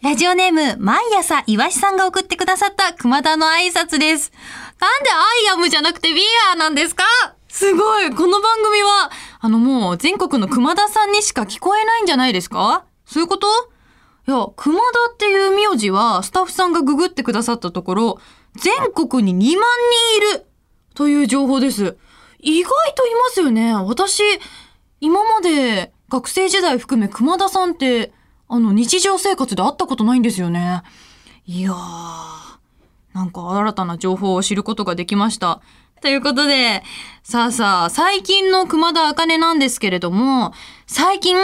ラジオネーム、毎朝、いわしさんが送ってくださった熊田の挨拶です。なんでアイアムじゃなくて We are なんですか？すごいこの番組は、あのもう全国の熊田さんにしか聞こえないんじゃないですか？そういうこと？いや、熊田っていう名字はスタッフさんがググってくださったところ、全国に2万人いるという情報です。意外といますよね。私、今まで学生時代含め熊田さんって、あの日常生活で会ったことないんですよね。いやー、なんか新たな情報を知ることができました。ということで、さあさあ、最近の熊田茜なんですけれども、最近、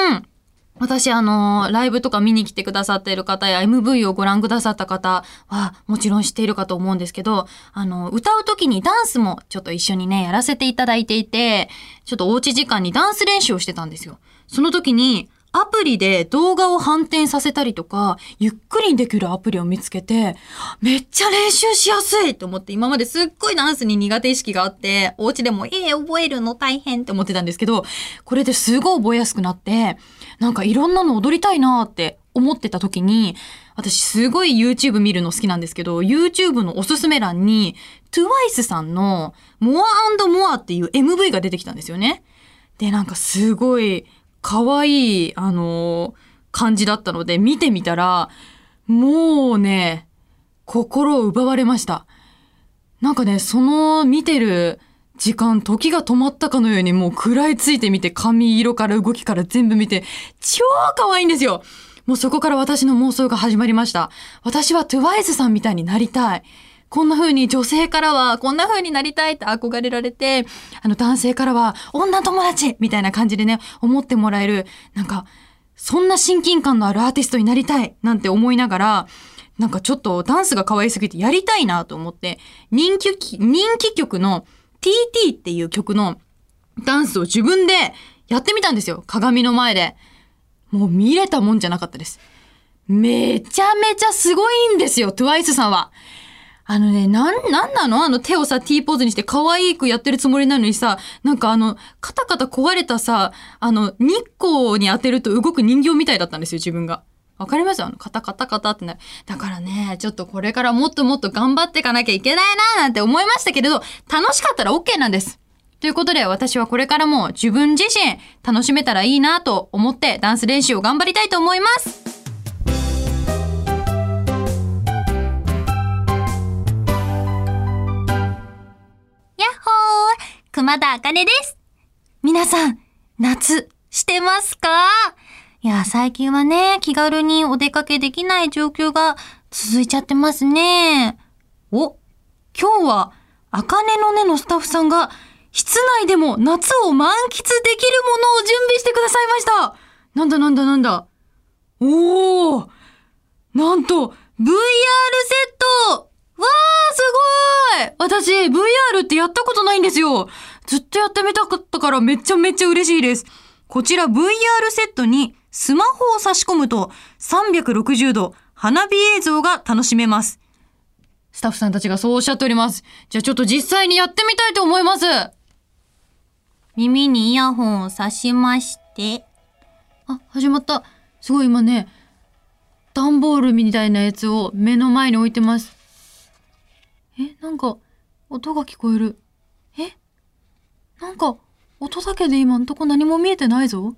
私あの、ライブとか見に来てくださっている方や MV をご覧くださった方はもちろん知っているかと思うんですけど、あの、歌う時にダンスもちょっと一緒にね、やらせていただいていて、ちょっとおうち時間にダンス練習をしてたんですよ。その時に、アプリで動画を反転させたりとか、ゆっくりにできるアプリを見つけて、めっちゃ練習しやすいと思って、今まですっごいダンスに苦手意識があって、お家でも、ええ覚えるの大変って思ってたんですけど、これですごい覚えやすくなって、なんかいろんなの踊りたいなって思ってた時に、私すごい YouTube 見るの好きなんですけど、YouTube のおすすめ欄に、TWICE さんの More and More っていう MV が出てきたんですよね。で、なんかすごい可愛い、あの感じだったので、見てみたら、もうね、心を奪われました。なんかね、その見てる時間、時が止まったかのようにもう食らいついてみて、髪色から動きから全部見て、超可愛いんですよもうそこから私の妄想が始まりました。私は TWICE さんみたいになりたい。こんな風に女性からはこんな風になりたいって憧れられて、あの男性からは女友達みたいな感じでね、思ってもらえる、なんか、そんな親近感のあるアーティストになりたいなんて思いながら、なんかちょっとダンスが可愛すぎてやりたいなと思って、人気、人気曲の TT っていう曲のダンスを自分でやってみたんですよ。鏡の前で。もう見れたもんじゃなかったです。めちゃめちゃすごいんですよ、TWICE さんは。あのね、なん、なんなの？あの手をさ、T ポーズにして可愛くやってるつもりなのにさ、なんかあの、カタカタ壊れたさ、あの、日光に当てると動く人形みたいだったんですよ、自分が。わかります？あの、カタカタカタってなる。だからね、ちょっとこれからもっともっと頑張っていかなきゃいけないななんて思いましたけれど、楽しかったら OK なんです。ということで私はこれからも自分自身楽しめたらいいなと思ってダンス練習を頑張りたいと思います。熊田茜です。皆さん、夏、してますか？いや、最近はね、気軽にお出かけできない状況が続いちゃってますね。お、今日は、茜の根のスタッフさんが、室内でも夏を満喫できるものを準備してくださいました。なんだなんだなんだ。おーなんと、VR セット。わーい私、VR ってやったことないんですよずっとやってみたかったからめちゃめちゃ嬉しいです。こちら VR セットにスマホを差し込むと360度花火映像が楽しめます。スタッフさんたちがそうおっしゃっております。じゃあちょっと実際にやってみたいと思います。耳にイヤホンを差しまして、あ、始まった。すごい今ね、段ボールみたいなやつを目の前に置いてます。え、なんか、音が聞こえる。え？なんか、音だけで今んとこ何も見えてないぞ。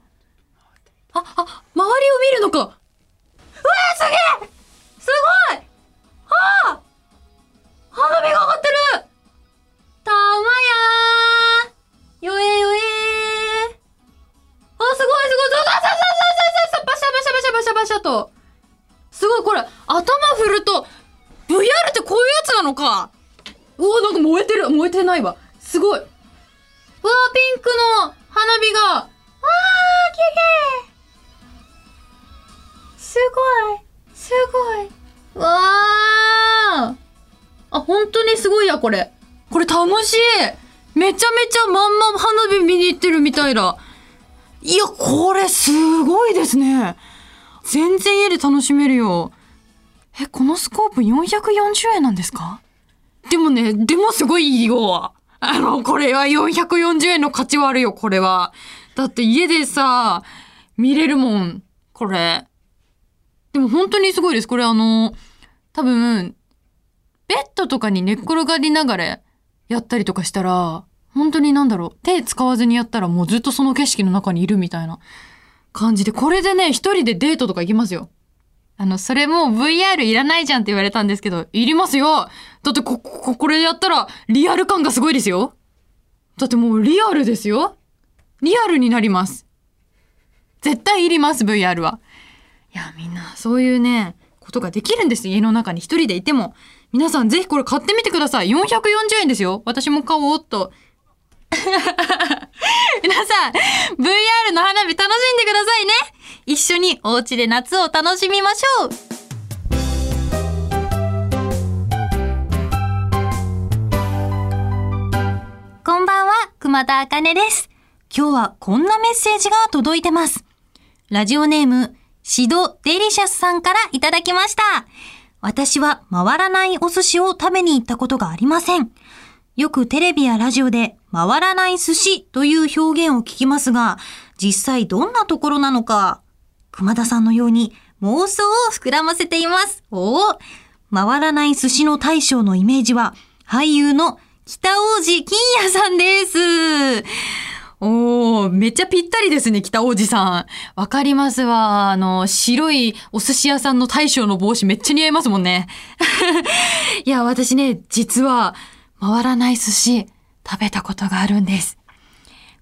あ、あ、周りを見るのかうわーすげえの花火が。あー、きれいすごい。すごい。わー。あ、本当にすだこれ。これ楽しいめちゃめちゃまんま花火見に行ってるみたいだ。いや、これすごいですね。全然家で楽しめるよ。え、このスコープ440円なんですか？でもね、でもすごいいいよ。あの、これは440円の価値はあるよ、これは。だって家でさ、見れるもん、これ。でも本当にすごいです。これあの、多分、ベッドとかに寝っ転がりながらやったりとかしたら、本当になんだろう、手使わずにやったらもうずっとその景色の中にいるみたいな感じで、これでね、一人でデートとか行きますよ。あの、それも VR いらないじゃんって言われたんですけど、いりますよだってこ、こ、これやったらリアル感がすごいですよだってもうリアルですよリアルになります。絶対いります、VR は。いや、みんな、そういうね、ことができるんです。家の中に一人でいても。皆さんぜひこれ買ってみてください。440円ですよ。私も買おうっと。皆さん、VR の花火楽しんでくださいね。一緒にお家で夏を楽しみましょう。こんばんは、熊田茜です。今日はこんなメッセージが届いてます。ラジオネーム、シドデリシャスさんからいただきました。私は回らないお寿司を食べに行ったことがありません。よくテレビやラジオで回らない寿司という表現を聞きますが、実際どんなところなのか、熊田さんのように妄想を膨らませています。おお回らない寿司の大将のイメージは、俳優の北王子金也さんです。おー、めっちゃぴったりですね、北王子さん。わかりますわ。あの、白いお寿司屋さんの大将の帽子めっちゃ似合いますもんね。いや、私ね、実は、回らない寿司、食べたことがあるんです。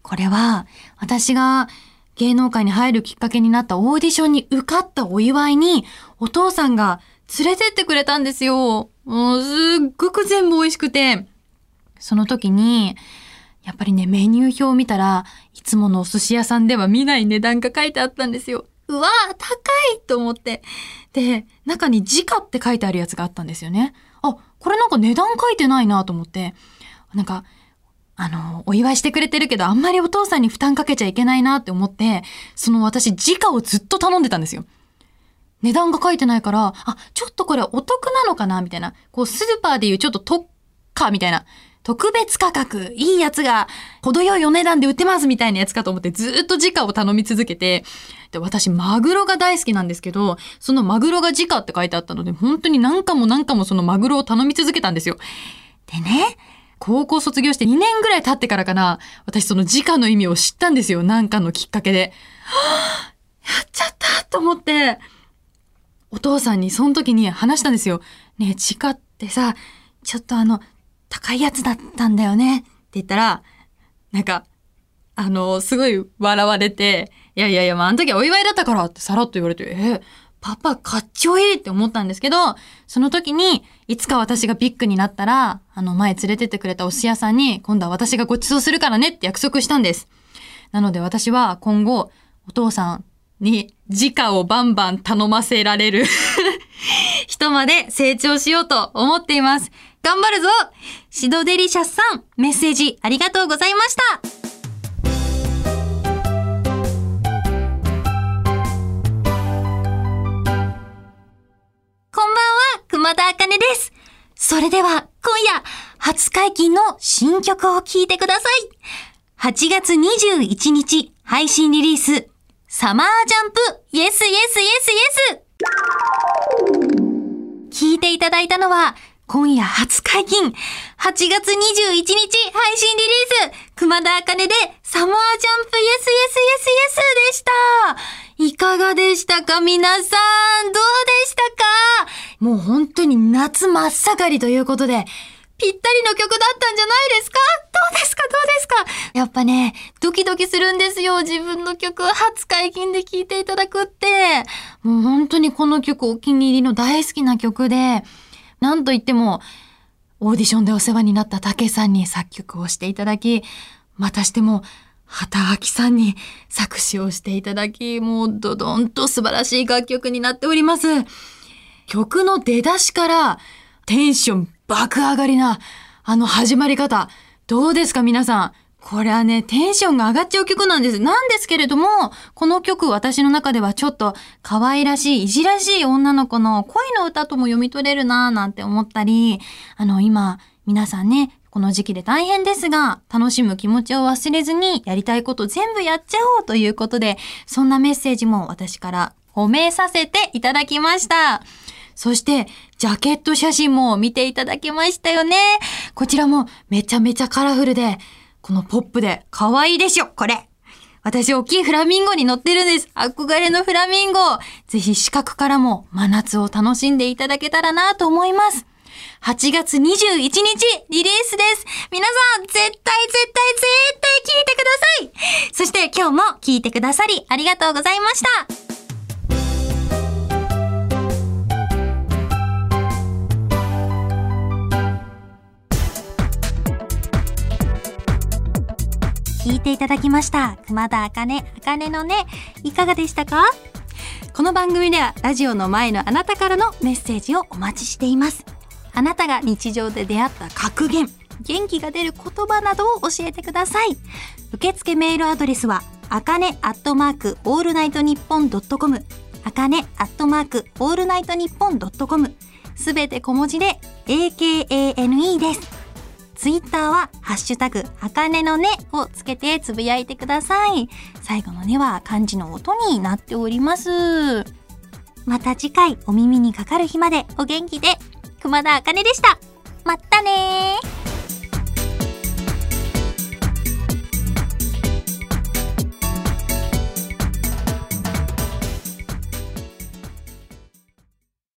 これは、私が芸能界に入るきっかけになったオーディションに受かったお祝いに、お父さんが連れてってくれたんですよ。もう、すっごく全部美味しくて。その時に、やっぱりね、メニュー表を見たら、いつものお寿司屋さんでは見ない値段が書いてあったんですよ。うわー高いと思って。で、中に時価って書いてあるやつがあったんですよね。あ、これなんか値段書いてないなと思って。なんか、あの、お祝いしてくれてるけど、あんまりお父さんに負担かけちゃいけないなって思って、その私、時価をずっと頼んでたんですよ。値段が書いてないから、あ、ちょっとこれお得なのかなみたいな。こう、スーパーでいうちょっと特価みたいな。特別価格、いいやつが程よいお値段で売ってますみたいなやつかと思ってずっと時価を頼み続けて、で、私マグロが大好きなんですけど、そのマグロが時価って書いてあったので、本当に何回も何回もそのマグロを頼み続けたんですよ。でね、高校卒業して2年ぐらい経ってからかな、私その時価の意味を知ったんですよ。なんかのきっかけで。はぁ、やっちゃったと思って、お父さんにその時に話したんですよ。ねえ、時価ってさ、ちょっとあの、高いやつだったんだよねって言ったら、なんか、あの、すごい笑われて、いやいやいや、まあ、あの時はお祝いだったからってさらっと言われて、え、パパかっちょいいって思ったんですけど、その時に、いつか私がビッグになったら、あの、前連れてってくれたお寿司屋さんに、今度は私がご馳走するからねって約束したんです。なので私は今後、お父さんに、時価をバンバン頼ませられる 人まで成長しようと思っています。頑張るぞシドデリシャスさん、メッセージありがとうございましたです。それでは、今夜、初解禁の新曲を聴いてください。8月21日、配信リリース、サマージャンプ、イエスイエスイエスイエス聞いていただいたのは、今夜初解禁、8月21日配信リリース、熊田茜でサマージャンプイエスイエスイエスイエスでした。いかがでしたか？皆さん、どうでしたか？もう本当に夏真っ盛りということで、ぴったりの曲だったんじゃないですか？どうですか？どうですか？やっぱね、ドキドキするんですよ。自分の曲初解禁で聴いていただくって。もう本当にこの曲お気に入りの大好きな曲で、なんといっても、オーディションでお世話になった竹さんに作曲をしていただき、またしても、畑脇さんに作詞をしていただき、もうドドンと素晴らしい楽曲になっております。曲の出だしからテンション爆上がりな、あの始まり方。どうですか皆さん。これはね、テンションが上がっちゃう曲なんです。なんですけれども、この曲私の中ではちょっと可愛らしい、いじらしい女の子の恋の歌とも読み取れるなぁなんて思ったり、あの今、皆さんね、この時期で大変ですが、楽しむ気持ちを忘れずに、やりたいこと全部やっちゃおうということで、そんなメッセージも私から褒めさせていただきました。そして、ジャケット写真も見ていただきましたよね。こちらもめちゃめちゃカラフルで、このポップで可愛いでしょ、これ。私、大きいフラミンゴに乗ってるんです。憧れのフラミンゴ。ぜひ視覚からも真夏を楽しんでいただけたらなと思います。8月21日リリースです。皆さん、絶対絶対絶対聞いてください。そして今日も聞いてくださりありがとうございました。聞いていただきました。熊田あかね、あかねのね、いかがでしたか？この番組ではラジオの前のあなたからのメッセージをお待ちしています。あなたが日常で出会った格言、元気が出る言葉などを教えてください。受付メールアドレスは、あかねアットマークオールナイトニッポンドットコム、あかねアットマークオールナイトニッポンドットコム、すべて小文字で AKANE です。ツイッターは、ハッシュタグ、あかねのねをつけてつぶやいてください。最後のねは漢字の音になっております。また次回お耳にかかる日までお元気で、熊田茜でした。まったねー。